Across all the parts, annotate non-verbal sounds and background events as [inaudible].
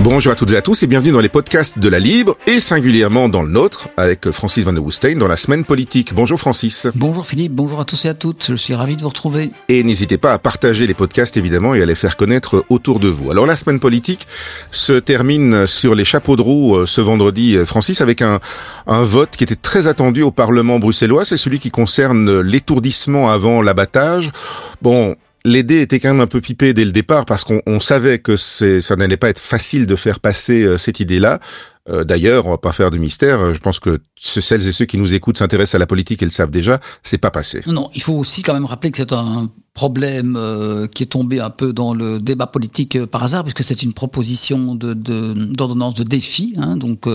Bonjour à toutes et à tous et bienvenue dans les podcasts de la Libre et singulièrement dans le nôtre avec Francis Van de Woestein dans la semaine politique. Bonjour Francis. Bonjour Philippe, bonjour à tous et à toutes. Je suis ravi de vous retrouver. Et n'hésitez pas à partager les podcasts évidemment et à les faire connaître autour de vous. Alors la semaine politique se termine sur les chapeaux de roue euh, ce vendredi, euh, Francis, avec un, un vote qui était très attendu au Parlement bruxellois. C'est celui qui concerne l'étourdissement avant l'abattage. Bon, les dés étaient quand même un peu pipés dès le départ parce qu'on savait que ça n'allait pas être facile de faire passer euh, cette idée-là. Euh, d'ailleurs, on va pas faire de mystère. Je pense que celles et ceux qui nous écoutent s'intéressent à la politique et le savent déjà. C'est pas passé. Non, il faut aussi quand même rappeler que c'est un problème euh, qui est tombé un peu dans le débat politique par hasard, puisque c'est une proposition d'ordonnance de, de, défi, hein, donc,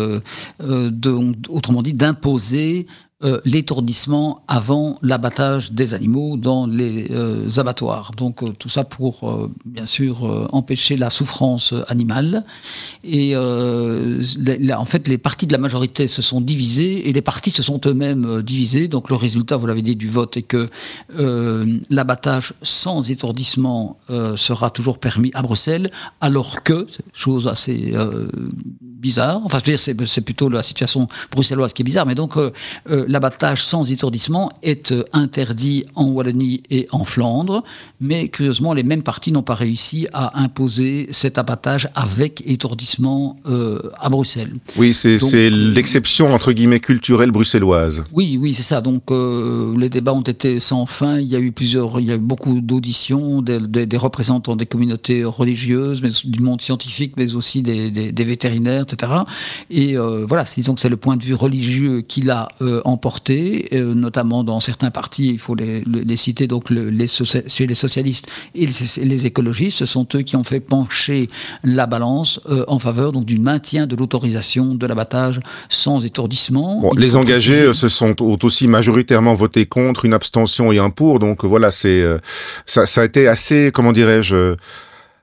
autrement dit, d'imposer euh, l'étourdissement avant l'abattage des animaux dans les euh, abattoirs. Donc euh, tout ça pour bien sûr empêcher la souffrance animale. Et en fait, les partis de la majorité se sont divisés et les partis se sont eux-mêmes divisés. Donc le résultat, vous l'avez dit, du vote est que l'abattage sans étourdissement sera toujours permis à Bruxelles, alors que, chose assez bizarre, enfin je veux dire, c'est plutôt la situation bruxelloise qui est bizarre, mais donc l'abattage sans étourdissement est euh, interdit en Wallonie et en Flandre, mais curieusement, les mêmes partis n'ont pas réussi à imposer cet abattage avec étourdissement euh, à Bruxelles. Oui, c'est l'exception entre guillemets culturelle bruxelloise. Oui, oui, c'est ça. Donc euh, les débats ont été sans fin. Il y a eu plusieurs, il y a eu beaucoup d'auditions des, des, représentants des communautés religieuses, mais du monde scientifique, mais aussi des, des vétérinaires, etc. Et voilà, disons que c'est le point de vue religieux qui l'a emporté, notamment dans certains partis. Il faut les, les citer donc les, chez les socialistes et les, écologistes, ce sont eux qui ont fait pencher la balance euh, en faveur donc du maintien de l'autorisation de l'abattage sans étourdissement. les engagés euh, se sont ont aussi majoritairement voté contre, une abstention et un pour. Donc voilà, c'est euh, ça, ça a été assez, comment dirais-je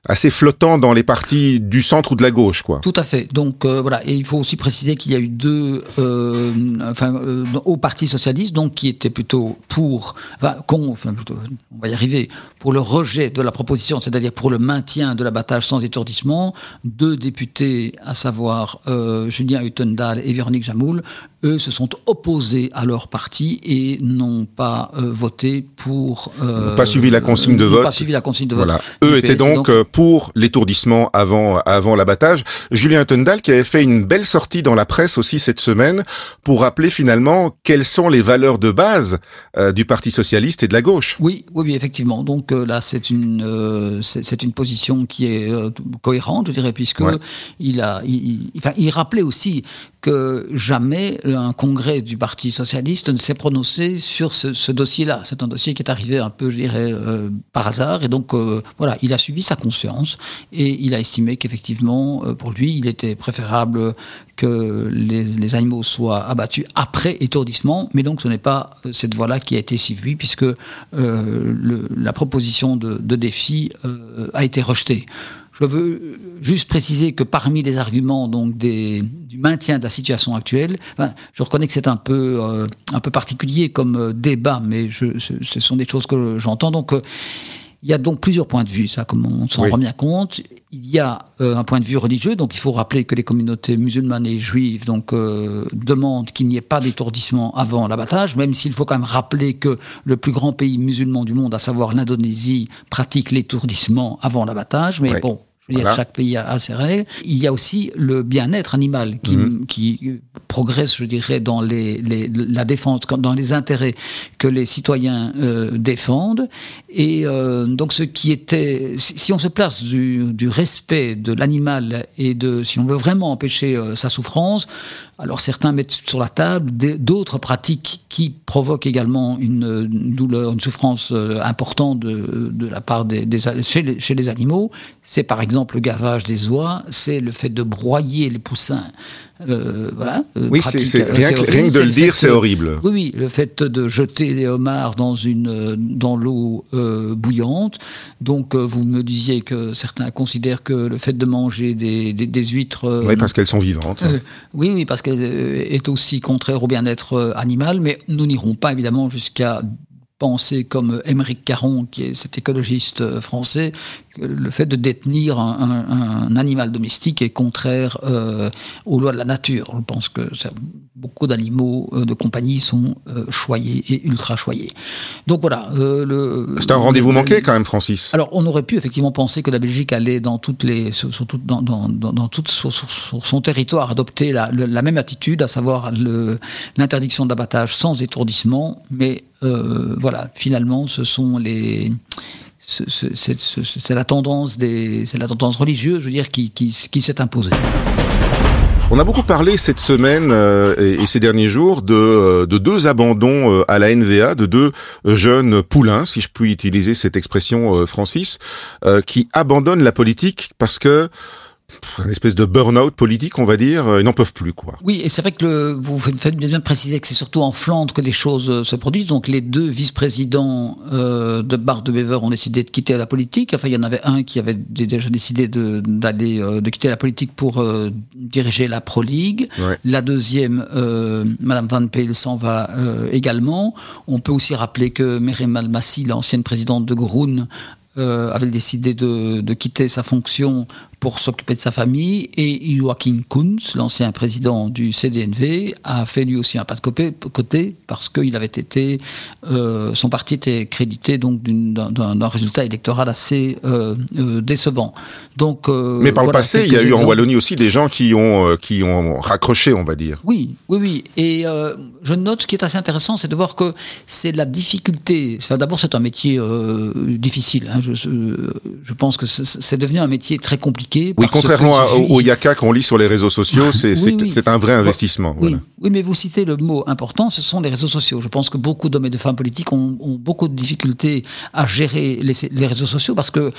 assez flottant dans les partis du centre ou de la gauche, quoi. Tout à fait. Donc euh, voilà, et il faut aussi préciser qu'il y a eu deux, euh, enfin, euh, au Parti socialiste, donc qui était plutôt pour, enfin, con, enfin plutôt, on va y arriver, pour le rejet de la proposition, c'est-à-dire pour le maintien de l'abattage sans étourdissement, deux députés, à savoir Julien Huttendal et Véronique Jamoul, eux se sont opposés à leur parti et n'ont pas voté pour. pas suivi la consigne de vote. Pas suivi la consigne de vote. Voilà. Eux étaient donc pour l'étourdissement avant, avant l'abattage. Julien Tundal qui avait fait une belle sortie dans la presse aussi cette semaine pour rappeler finalement quelles sont les valeurs de base euh, du Parti socialiste et de la gauche. Oui, oui, oui effectivement. Donc euh, là, c'est une, euh, c'est une position qui est cohérente, je dirais, puisque il a, enfin, il rappelait aussi que jamais un congrès du Parti socialiste ne s'est prononcé sur ce, dossier-là. C'est un dossier qui est arrivé un peu, je dirais, euh, par hasard. Et donc, euh, voilà, il a suivi sa conscience et il a estimé qu'effectivement, euh, pour lui, il était préférable que les, animaux soient abattus après étourdissement. Mais donc, ce n'est pas cette voie-là qui a été suivie puisque la proposition de, de défi a été rejetée. Je veux juste préciser que parmi les arguments du maintien de la situation actuelle, je reconnais que c'est un peu euh, particulier comme euh, débat, mais je, ce, sont des choses que j'entends. Donc euh, il y a donc plusieurs points de vue, ça, comme on s'en rend bien compte. Il y a un point de vue religieux, donc il faut rappeler que les communautés musulmanes et juives donc, demandent qu'il n'y ait pas d'étourdissement avant l'abattage, même s'il faut quand même rappeler que le plus grand pays musulman du monde, à savoir l'Indonésie, pratique l'étourdissement avant l'abattage. Mais bon, chaque pays a, ses règles. Il y a aussi le bien-être animal qui, mhm. qui, progresse, je dirais, dans les, la défense, dans les intérêts que les citoyens euh, défendent. Et euh, donc, ce qui était, si on se place du, du respect de l'animal et de, si on veut vraiment empêcher euh, sa souffrance, alors certains mettent sur la table d'autres pratiques qui provoquent également une, douleur, une souffrance importante de, la part chez les animaux. C'est par exemple le gavage des oies, c'est le fait de broyer les poussins euh, voilà. Euh, oui, c'est rien, rien, que de le dire, c'est horrible. Oui, oui, le fait de jeter les homards dans une dans l'eau euh, bouillante. Donc, vous me disiez que certains considèrent que le fait de manger des, des, huîtres. oui, parce qu'elles sont vivantes. oui, oui, parce qu'elle est aussi contraire au bien-être animal. Mais nous n'irons pas évidemment jusqu'à penser comme Émeric Caron, qui est cet écologiste français, le fait de détenir un, animal domestique est contraire euh, aux lois de la nature. Je pense que beaucoup d'animaux euh, de compagnie sont euh, choyés et ultra choyés. Donc voilà. C'est un rendez-vous manqué quand même, Francis. Alors on aurait pu effectivement penser que la Belgique allait dans toutes les, sur, dans, dans, dans, tout, sur, son territoire adopter la, la même attitude, à savoir l'interdiction d'abattage sans étourdissement, mais voilà, finalement, ce sont les c'est la tendance des, la tendance religieuse, je veux dire, qui, qui, qui s'est imposée. On a beaucoup parlé cette semaine euh, et, ces derniers jours de, euh, de deux abandons euh, à la NVA, de deux jeunes poulains, si je puis utiliser cette expression, Francis, qui abandonnent la politique parce que une espèce de burn-out politique, on va dire. Euh, ils n'en peuvent plus, quoi. Oui, et c'est vrai que le, vous faites bien préciser que c'est surtout en Flandre que les choses euh, se produisent. Donc les deux vice-présidents euh, de Bart de Bever ont décidé de quitter la politique. Enfin, il y en avait un qui avait déjà décidé de, d'aller, de quitter la politique pour diriger la Pro League. La deuxième, Madame Van Peel, s'en va également. On peut aussi rappeler que Merem Almassi, l'ancienne présidente de Groen, avait décidé de, de, quitter sa fonction pour s'occuper de sa famille. Et Joachim Kunz, l'ancien président du CDNV, a fait lui aussi un pas de côté parce qu'il avait été, euh, son parti était crédité donc d'un résultat électoral assez euh, euh, décevant. Donc, mais par le passé, il y a eu en Wallonie aussi des gens qui ont qui ont raccroché, on va dire. Oui, oui, oui. Et je note ce qui est assez intéressant, c'est de voir que c'est la difficulté. Enfin, D'abord, c'est un métier difficile. Hein. Je, je pense que c'est devenu un métier très compliqué oui, contrairement au, yaka qu'on lit sur les réseaux sociaux, c'est un vrai investissement. Oui. oui, mais vous citez le mot important, ce sont les réseaux sociaux. Je pense que beaucoup d'hommes et de femmes politiques ont, beaucoup de difficultés à gérer les, réseaux sociaux parce que,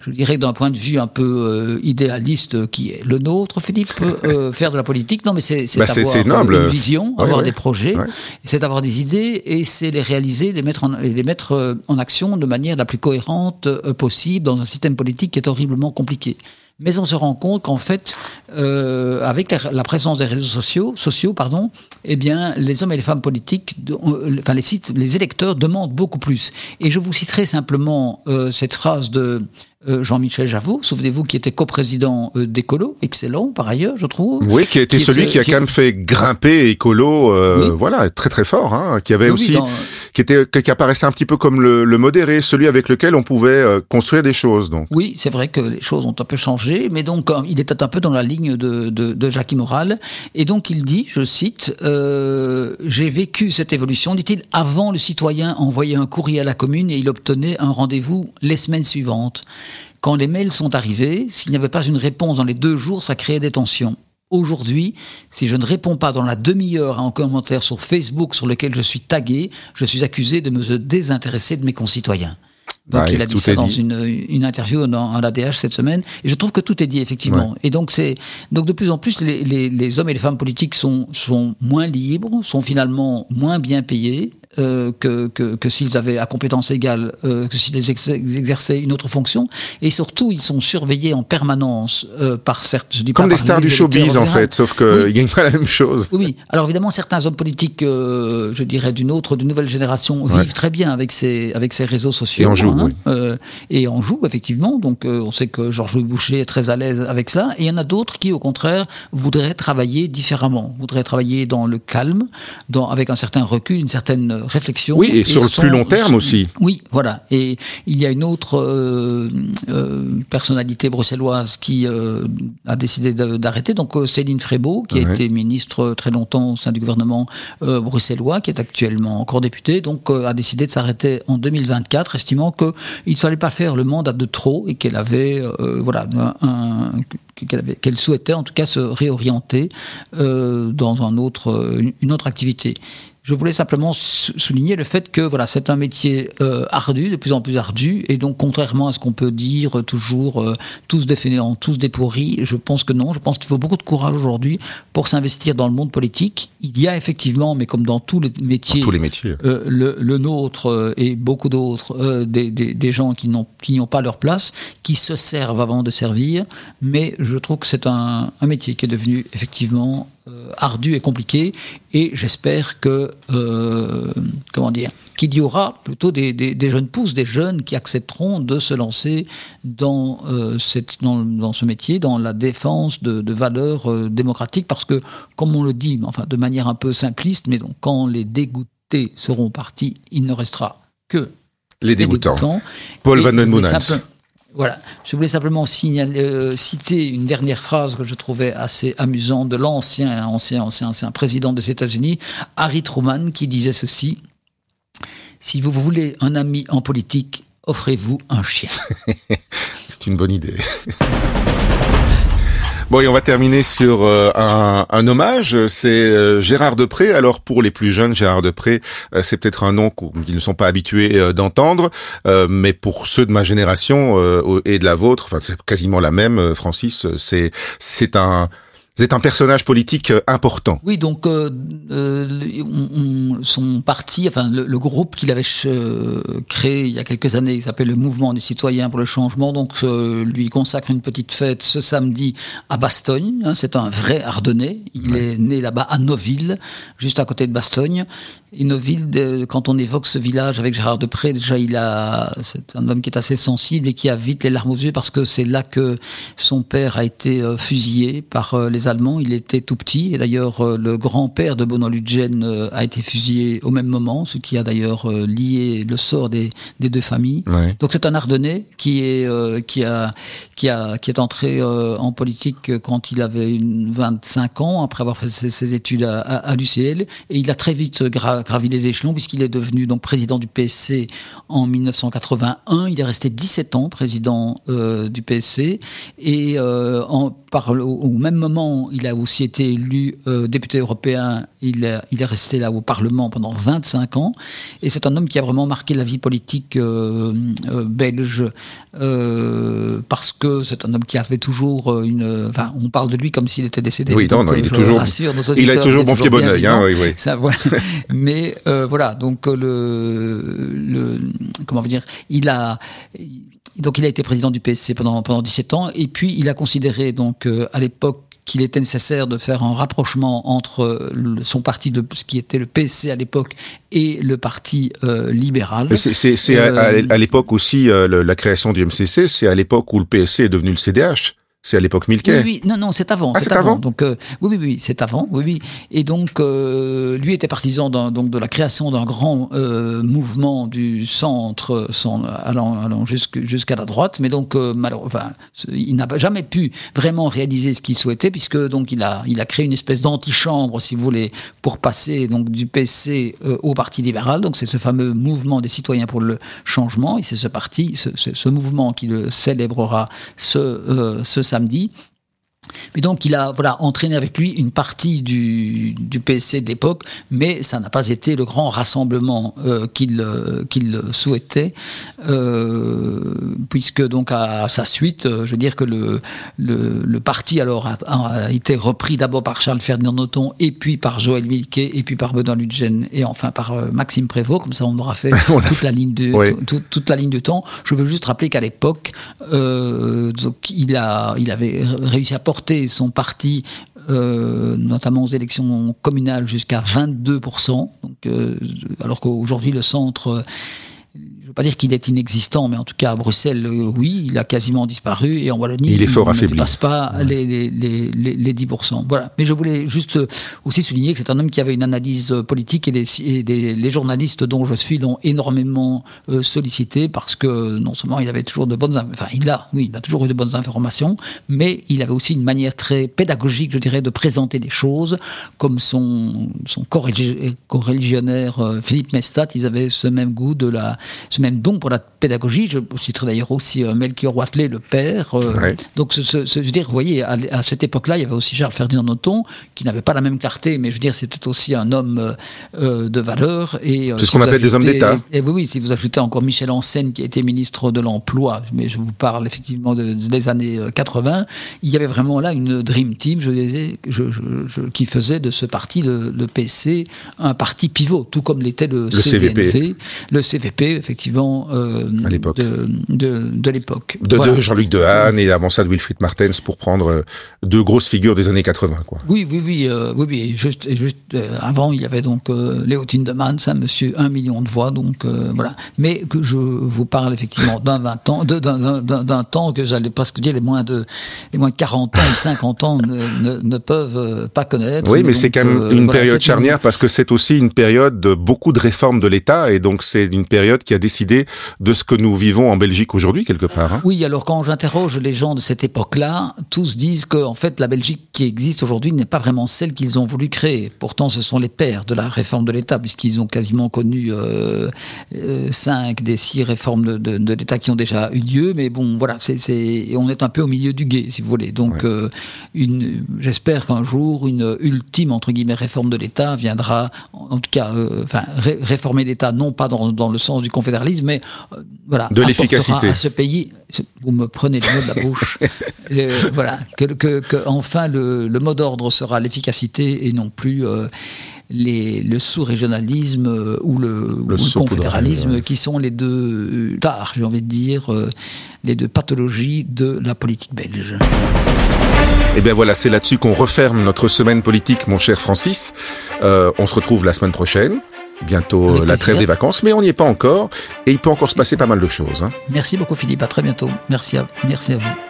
je dirais d'un point de vue un peu euh, idéaliste qui est le nôtre, Philippe, [laughs] euh, faire de la politique, non mais c'est bah, avoir une vision, avoir des projets, c'est avoir des idées et c'est les réaliser, les mettre, en, les mettre euh, en action de manière la plus cohérente possible dans un système politique qui est horriblement compliqué. Mais on se rend compte qu'en fait, euh, avec la, présence des réseaux sociaux, sociaux pardon, eh bien, les hommes et les femmes politiques, euh, enfin les sites, les électeurs demandent beaucoup plus. Et je vous citerai simplement euh, cette phrase de Jean-Michel Javot, souvenez-vous, qui était coprésident euh, d'Ecolo, excellent par ailleurs, je trouve. Oui, qui a été celui qui a quand même fait grimper Écolo, euh, voilà, très très fort, hein, qui avait aussi, qui était, qui apparaissait un petit peu comme le, le modéré, celui avec lequel on pouvait construire des choses. Donc. Oui, c'est vrai que les choses ont un peu changé, mais donc il était un peu dans la ligne de, de, de Jacques Moral, et donc il dit, je cite, j'ai vécu cette évolution, dit-il, avant le citoyen envoyait un courrier à la commune et il obtenait un rendez-vous les semaines suivantes. Quand les mails sont arrivés, s'il n'y avait pas une réponse dans les deux jours, ça créait des tensions. Aujourd'hui, si je ne réponds pas dans la demi-heure à un commentaire sur Facebook sur lequel je suis tagué, je suis accusé de me désintéresser de mes concitoyens. Donc il a dit ça dans une, une, interview dans un ADH cette semaine. Et je trouve que tout est dit effectivement. Et donc c'est donc de plus en plus les, les, les, hommes et les femmes politiques sont sont moins libres, sont finalement moins bien payés. Euh, que, que, que s'ils avaient à compétence égale, euh, que s'ils exerçaient une autre fonction. Et surtout, ils sont surveillés en permanence euh, par certains. Comme des stars du showbiz, en fait, sauf qu'ils oui. gagnent pas la même chose. Oui, alors évidemment, certains hommes politiques, euh, je dirais, d'une autre, d'une nouvelle génération, vivent très bien avec ces, avec ces réseaux sociaux. Et en jouent, hein, oui. et en jouent, effectivement. Donc, on sait que Georges-Louis Boucher est très à l'aise avec ça. Et il y en a d'autres qui, au contraire, voudraient travailler différemment, voudraient travailler dans le calme, dans, avec un certain recul, une certaine réflexion. Oui, et, sur le plus long terme aussi. Oui, voilà. Et il y a une autre euh, euh, personnalité bruxelloise qui euh, a décidé d'arrêter, donc Céline Frébeau, qui a été ministre très longtemps au sein du gouvernement bruxellois, qui est actuellement encore députée, donc a décidé de s'arrêter en 2024, estimant qu'il ne fallait pas faire le mandat de trop et qu'elle avait, voilà, un, qu'elle souhaitait en tout cas se réorienter dans un autre, une autre activité. Je voulais simplement souligner le fait que voilà, c'est un métier euh, ardu, de plus en plus ardu, et donc contrairement à ce qu'on peut dire toujours euh, tous des fainéants, tous des pourris, je pense que non. Je pense qu'il faut beaucoup de courage aujourd'hui pour s'investir dans le monde politique. Il y a effectivement, mais comme dans tous les métiers, tous les métiers. Euh, le, le, nôtre et beaucoup d'autres, des, des, des, gens qui n'ont pas leur place, qui se servent avant de servir. Mais je trouve que c'est un, un métier qui est devenu effectivement ardu et compliqué. Et j'espère que, comment dire, qu'il y aura plutôt des, jeunes pousses, des jeunes qui accepteront de se lancer dans, cette, dans, ce métier, dans la défense de, valeurs démocratiques, parce que, comme on le dit, enfin de manière un peu simpliste, mais donc quand les dégoûtés seront partis, il ne restera que les dégoûtants. Paul Van Den Voilà. Je voulais simplement euh, citer une dernière phrase que je trouvais assez amusante de l'ancien, ancien, ancien, ancien président des États-Unis, Harry Truman, qui disait ceci Si vous voulez un ami en politique, offrez-vous un chien. [laughs] C'est une bonne idée. Bon, et on va terminer sur euh, un, un, hommage. C'est euh, Gérard Depré. Alors pour les plus jeunes, Gérard Depré, euh, c'est peut-être un nom qu'ils ne sont pas habitués d'entendre, mais pour ceux de ma génération et de la vôtre, enfin c'est quasiment la même, Francis, c'est c'est un vous êtes un personnage politique euh, important. Oui, donc euh, euh, son parti, enfin le, groupe qu'il avait créé il y a quelques années, il s'appelle le Mouvement des citoyens pour le changement, donc lui consacre une petite fête ce samedi à Bastogne. Hein, c'est un vrai Ardennais. Il est né là-bas à Noville, juste à côté de Bastogne. Innoville, quand on évoque ce village avec Gérard Depré, déjà il a, c'est un homme qui est assez sensible et qui a vite les larmes aux yeux parce que c'est là que son père a été euh, fusillé par euh, les Allemands. Il était tout petit et d'ailleurs euh, le grand-père de Benoît Ludgen a été fusillé au même moment, ce qui a d'ailleurs lié le sort des, des deux familles. Donc c'est un Ardennais qui est qui a qui a qui est entré en politique quand il avait une 25 ans après avoir fait ses, études à, à, l'UCL et il a très vite grave gravi les échelons puisqu'il est devenu donc président du PSC en 1981. Il est resté 17 ans président euh, du PSC et euh, en, par, au, même moment, il a aussi été élu euh, député européen. Il, il est resté là au Parlement pendant 25 ans et c'est un homme qui a vraiment marqué la vie politique belge parce que c'est un homme qui avait toujours une. Enfin, on parle de lui comme s'il était décédé. Oui, non, non, il, est toujours, il a toujours bon pied bon oeil. Hein, oui, oui. Ça, voilà. [laughs] Mais euh, voilà, donc euh, le, le comment dire, il a donc il a été président du PSC pendant pendant 17 ans et puis il a considéré donc euh, à l'époque qu'il était nécessaire de faire un rapprochement entre son parti, de, ce qui était le PSC à l'époque, et le parti libéral. C'est à, l'époque aussi, la création du MCC, c'est à l'époque où le PSC est devenu le CDH. C'est à l'époque Milquet. Oui, oui, non, non, c'est avant. Ah, c'est avant. Donc, euh, oui, oui, oui, c'est avant. Oui, oui. Et donc, euh, lui était partisan donc de la création d'un grand euh, mouvement du centre, son, allant, allant jusqu'à la droite. Mais donc, malheureusement, il n'a jamais pu vraiment réaliser ce qu'il souhaitait, puisque donc il a, il a créé une espèce d'antichambre, si vous voulez, pour passer donc du PC au Parti libéral. Donc, c'est ce fameux mouvement des citoyens pour le changement. Et c'est ce parti, ce, ce, mouvement qui le célébrera ce, ce samedi. Mais donc, il a voilà, entraîné avec lui une partie du, du PSC de l'époque, mais ça n'a pas été le grand rassemblement euh, qu'il euh, qu'il souhaitait, euh, puisque donc à, sa suite, je veux dire que le, le, le parti alors a, été repris d'abord par Charles Ferdinand Noton, et puis par Joël Milquet, et puis par Benoît Ludgen, et enfin par Maxime Prévost, comme ça on aura fait [laughs] toute, la ligne de, toute la ligne de temps. Je veux juste rappeler qu'à l'époque, donc il, a, il avait réussi à son parti, euh, notamment aux élections communales, jusqu'à 22%. Donc, euh, alors qu'aujourd'hui, le centre veux pas dire qu'il est inexistant, mais en tout cas à Bruxelles, euh, oui, il a quasiment disparu. Et en Wallonie, il, est fort ne dépasse pas les, les, les, les, 10%. Voilà. Mais je voulais juste euh, aussi souligner que c'est un homme qui avait une analyse euh, politique et, les, journalistes dont je suis l'ont énormément sollicité parce que non seulement il avait toujours de bonnes, enfin il a, oui, il a toujours eu de bonnes informations, mais il avait aussi une manière très pédagogique, je dirais, de présenter les choses, comme son son co-religionnaire Philippe Mestat, ils avaient ce même goût de la, même don pour la pédagogie. Je citerai d'ailleurs aussi euh, Melchior Watley, le père. Euh, donc, ce, je veux dire, vous voyez, à, cette époque-là, il y avait aussi Charles Ferdinand Noton, qui n'avait pas la même clarté, mais je veux dire, c'était aussi un homme euh, de valeur. C'est ce qu'on appelle des hommes d'État. Et, oui, oui, si vous ajoutez encore Michel Ancène, qui a été ministre de l'Emploi, mais je vous parle effectivement des années 80, il y avait vraiment là une dream team, je disais, je, qui faisait de ce parti, le, PC, un parti pivot, tout comme l'était le, le CVP. Le CVP, effectivement euh, de, de, de l'époque. De, de Jean-Luc Dehaene et avant ça de Wilfried Martens pour prendre euh, deux grosses figures des années 80. Quoi. Oui, oui, oui, euh, oui, oui. Juste, juste euh, avant, il y avait donc Léo Tindemans, un monsieur, un million de voix, donc voilà. Mais que je vous parle effectivement d'un 20 ans, d'un temps que j'allais presque dire les moins de, les moins de 40 ans ou 50 ans ne, ne, peuvent pas connaître. Oui, mais, c'est quand même une période charnière parce que c'est aussi une période de beaucoup de réformes de l'État et donc c'est une période qui a décidé de ce que nous vivons en Belgique aujourd'hui quelque part. Hein. Oui, alors quand j'interroge les gens de cette époque-là, tous disent que en fait la Belgique qui existe aujourd'hui n'est pas vraiment celle qu'ils ont voulu créer. Pourtant, ce sont les pères de la réforme de l'État puisqu'ils ont quasiment connu euh, euh, cinq des six réformes de, de, l'État qui ont déjà eu lieu. Mais bon, voilà, c'est on est un peu au milieu du guet, si vous voulez. Donc, euh, une j'espère qu'un jour une ultime entre guillemets réforme de l'État viendra, en tout cas, enfin réformer l'État non pas dans, dans, le sens du mais voilà, de l'efficacité à ce pays vous me prenez le mot de la bouche. [laughs] Euh, voilà, que, que, enfin le, le mot d'ordre sera l'efficacité et non plus euh, les, le sous-régionalisme euh, ou le, le, confédéralisme, qui sont les deux tares, j'ai envie de dire, les deux pathologies de la politique belge. Et eh bien voilà, c'est là-dessus qu'on referme notre semaine politique, mon cher Francis. on se retrouve la semaine prochaine bientôt la trêve des vacances, mais on n'y est pas encore et il peut encore se passer pas mal de choses. Hein. Merci beaucoup Philippe, à très bientôt. Merci à, merci à vous.